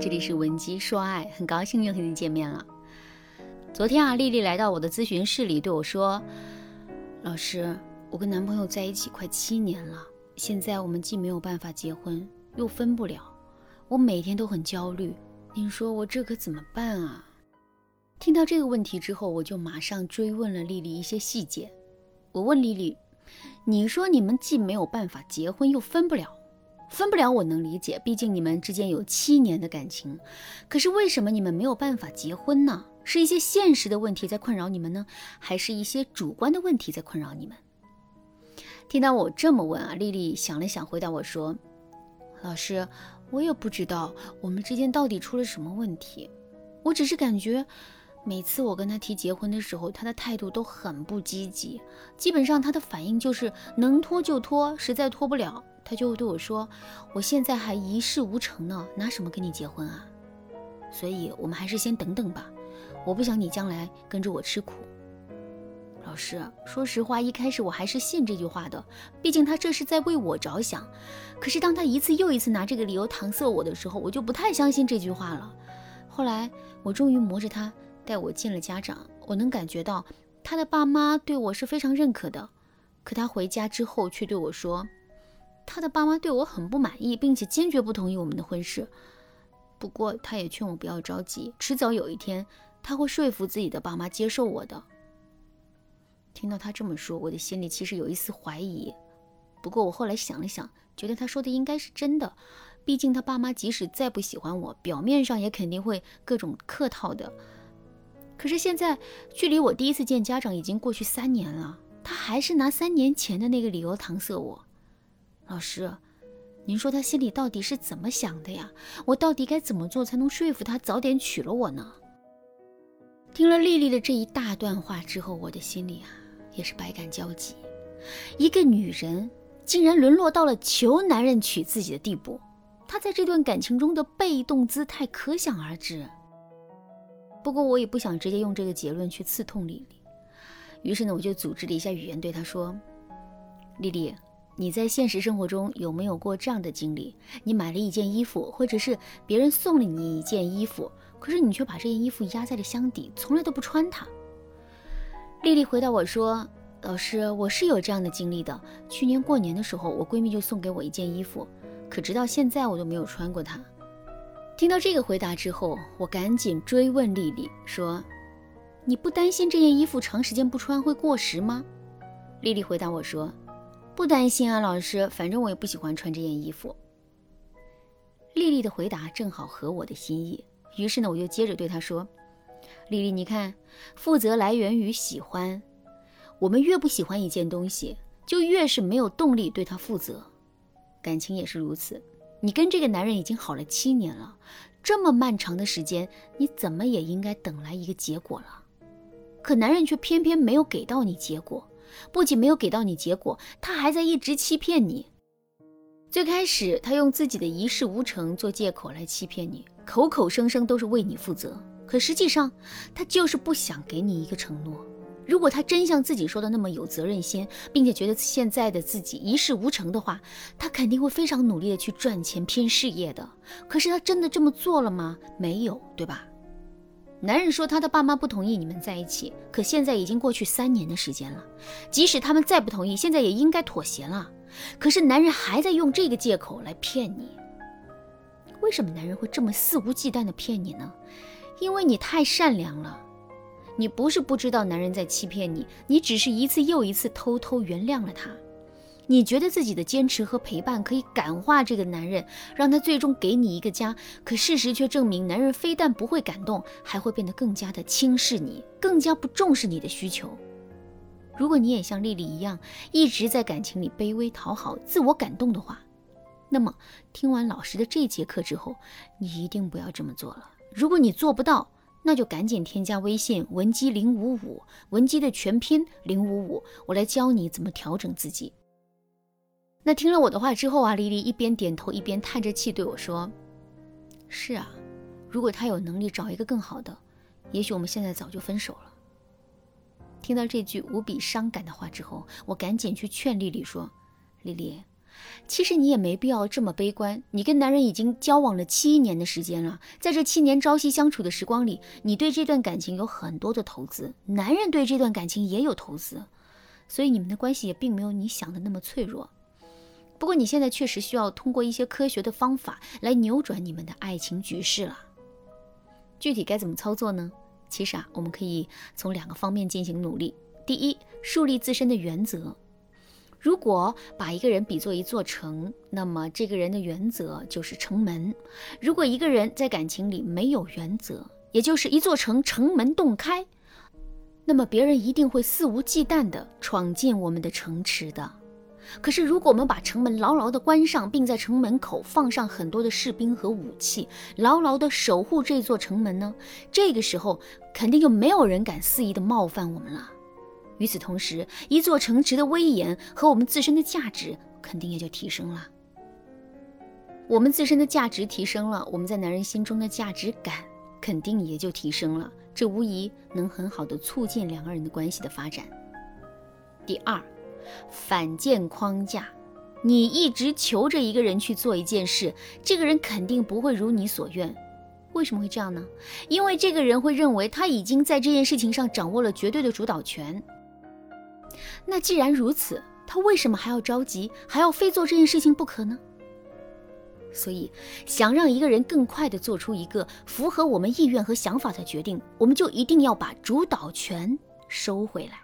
这里是文姬说爱，很高兴又和你见面了。昨天啊，丽丽来到我的咨询室里对我说：“老师，我跟男朋友在一起快七年了，现在我们既没有办法结婚，又分不了，我每天都很焦虑。您说我这可怎么办啊？”听到这个问题之后，我就马上追问了丽丽一些细节。我问丽丽：“你说你们既没有办法结婚，又分不了？”分不了，我能理解，毕竟你们之间有七年的感情。可是为什么你们没有办法结婚呢？是一些现实的问题在困扰你们呢，还是一些主观的问题在困扰你们？听到我这么问啊，丽丽想了想，回答我说：“老师，我也不知道我们之间到底出了什么问题。我只是感觉，每次我跟他提结婚的时候，他的态度都很不积极，基本上他的反应就是能拖就拖，实在拖不了。”他就会对我说：“我现在还一事无成呢，拿什么跟你结婚啊？所以我们还是先等等吧。我不想你将来跟着我吃苦。”老师，说实话，一开始我还是信这句话的，毕竟他这是在为我着想。可是当他一次又一次拿这个理由搪塞我的时候，我就不太相信这句话了。后来我终于磨着他带我见了家长，我能感觉到他的爸妈对我是非常认可的。可他回家之后却对我说。他的爸妈对我很不满意，并且坚决不同意我们的婚事。不过，他也劝我不要着急，迟早有一天他会说服自己的爸妈接受我的。听到他这么说，我的心里其实有一丝怀疑。不过我后来想了想，觉得他说的应该是真的。毕竟他爸妈即使再不喜欢我，表面上也肯定会各种客套的。可是现在距离我第一次见家长已经过去三年了，他还是拿三年前的那个理由搪塞我。老师，您说他心里到底是怎么想的呀？我到底该怎么做才能说服他早点娶了我呢？听了丽丽的这一大段话之后，我的心里啊也是百感交集。一个女人竟然沦落到了求男人娶自己的地步，她在这段感情中的被动姿态可想而知。不过我也不想直接用这个结论去刺痛丽丽，于是呢，我就组织了一下语言对她说：“丽丽。”你在现实生活中有没有过这样的经历？你买了一件衣服，或者是别人送了你一件衣服，可是你却把这件衣服压在了箱底，从来都不穿它。丽丽回答我说：“老师，我是有这样的经历的。去年过年的时候，我闺蜜就送给我一件衣服，可直到现在我都没有穿过它。”听到这个回答之后，我赶紧追问丽丽说：“你不担心这件衣服长时间不穿会过时吗？”丽丽回答我说。不担心啊，老师，反正我也不喜欢穿这件衣服。丽丽的回答正好合我的心意，于是呢，我就接着对她说：“丽丽，你看，负责来源于喜欢。我们越不喜欢一件东西，就越是没有动力对它负责。感情也是如此。你跟这个男人已经好了七年了，这么漫长的时间，你怎么也应该等来一个结果了。可男人却偏偏没有给到你结果。”不仅没有给到你结果，他还在一直欺骗你。最开始，他用自己的一事无成做借口来欺骗你，口口声声都是为你负责，可实际上，他就是不想给你一个承诺。如果他真像自己说的那么有责任心，并且觉得现在的自己一事无成的话，他肯定会非常努力的去赚钱拼事业的。可是他真的这么做了吗？没有，对吧？男人说他的爸妈不同意你们在一起，可现在已经过去三年的时间了，即使他们再不同意，现在也应该妥协了。可是男人还在用这个借口来骗你。为什么男人会这么肆无忌惮的骗你呢？因为你太善良了。你不是不知道男人在欺骗你，你只是一次又一次偷偷原谅了他。你觉得自己的坚持和陪伴可以感化这个男人，让他最终给你一个家。可事实却证明，男人非但不会感动，还会变得更加的轻视你，更加不重视你的需求。如果你也像丽丽一样，一直在感情里卑微讨好、自我感动的话，那么听完老师的这节课之后，你一定不要这么做了。如果你做不到，那就赶紧添加微信文姬零五五，文姬的全拼零五五，我来教你怎么调整自己。那听了我的话之后啊，丽丽一边点头一边叹着气对我说：“是啊，如果他有能力找一个更好的，也许我们现在早就分手了。”听到这句无比伤感的话之后，我赶紧去劝丽丽说：“丽丽，其实你也没必要这么悲观。你跟男人已经交往了七年的时间了，在这七年朝夕相处的时光里，你对这段感情有很多的投资，男人对这段感情也有投资，所以你们的关系也并没有你想的那么脆弱。不过你现在确实需要通过一些科学的方法来扭转你们的爱情局势了。具体该怎么操作呢？其实啊，我们可以从两个方面进行努力。第一，树立自身的原则。如果把一个人比作一座城，那么这个人的原则就是城门。如果一个人在感情里没有原则，也就是一座城城门洞开，那么别人一定会肆无忌惮地闯进我们的城池的。可是，如果我们把城门牢牢地关上，并在城门口放上很多的士兵和武器，牢牢地守护这座城门呢？这个时候，肯定就没有人敢肆意地冒犯我们了。与此同时，一座城池的威严和我们自身的价值肯定也就提升了。我们自身的价值提升了，我们在男人心中的价值感肯定也就提升了。这无疑能很好的促进两个人的关系的发展。第二，反建框架。你一直求着一个人去做一件事，这个人肯定不会如你所愿。为什么会这样呢？因为这个人会认为他已经在这件事情上掌握了绝对的主导权。那既然如此，他为什么还要着急，还要非做这件事情不可呢？所以，想让一个人更快地做出一个符合我们意愿和想法的决定，我们就一定要把主导权收回来。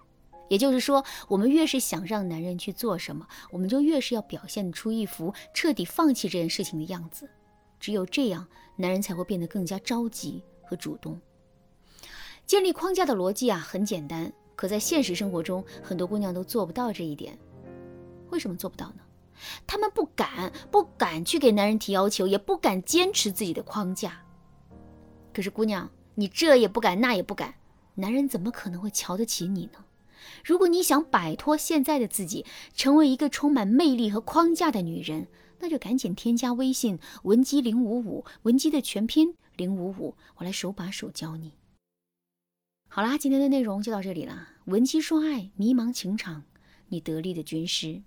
也就是说，我们越是想让男人去做什么，我们就越是要表现出一副彻底放弃这件事情的样子。只有这样，男人才会变得更加着急和主动。建立框架的逻辑啊，很简单。可在现实生活中，很多姑娘都做不到这一点。为什么做不到呢？她们不敢，不敢去给男人提要求，也不敢坚持自己的框架。可是姑娘，你这也不敢，那也不敢，男人怎么可能会瞧得起你呢？如果你想摆脱现在的自己，成为一个充满魅力和框架的女人，那就赶紧添加微信文姬零五五，文姬的全拼零五五，我来手把手教你。好啦，今天的内容就到这里啦。文姬说爱，迷茫情场，你得力的军师。